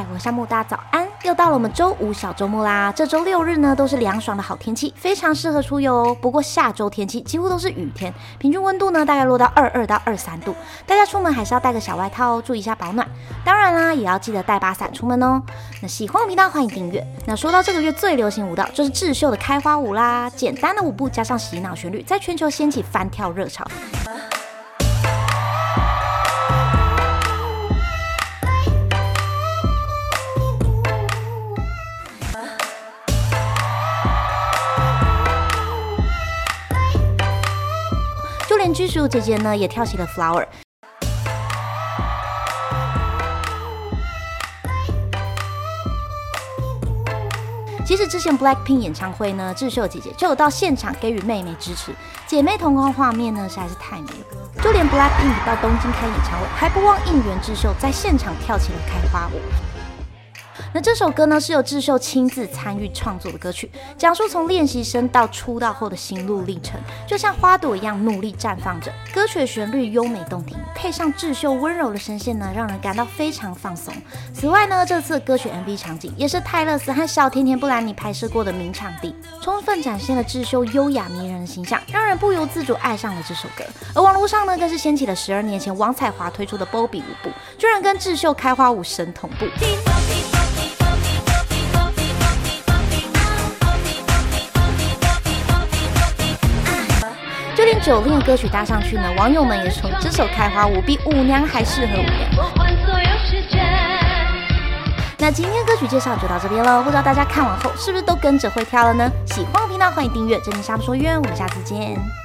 嗨，我是木，大家早安！又到了我们周五小周末啦。这周六日呢，都是凉爽的好天气，非常适合出游哦。不过下周天气几乎都是雨天，平均温度呢大概落到二二到二三度，大家出门还是要带个小外套哦，注意一下保暖。当然啦，也要记得带把伞出门哦。那喜欢我频道，欢迎订阅。那说到这个月最流行舞蹈，就是智秀的开花舞啦。简单的舞步加上洗脑旋律，在全球掀起翻跳热潮。就连居属姐姐呢，也跳起了 flower。其实之前 Blackpink 演唱会呢，智秀姐姐就有到现场给予妹妹支持，姐妹同框画面呢实在是太美了。就连 Blackpink 到东京开演唱会，还不忘应援智秀，在现场跳起了开花舞。那这首歌呢，是由智秀亲自参与创作的歌曲，讲述从练习生到出道后的心路历程，就像花朵一样努力绽放着。歌曲的旋律优美动听，配上智秀温柔的声线呢，让人感到非常放松。此外呢，这次歌曲 MV 场景也是泰勒斯和小甜甜布兰妮拍摄过的名场地，充分展现了智秀优雅迷人的形象，让人不由自主爱上了这首歌。而网络上呢，更是掀起了十二年前王彩华推出的波比舞步，居然跟智秀开花舞神同步。九令的歌曲搭上去呢，网友们也从这首开花舞比舞娘还适合舞娘。那今天歌曲介绍就到这边了，不知道大家看完后是不是都跟着会跳了呢？喜欢我频道欢迎订阅，这里沙不说约，我们下次见。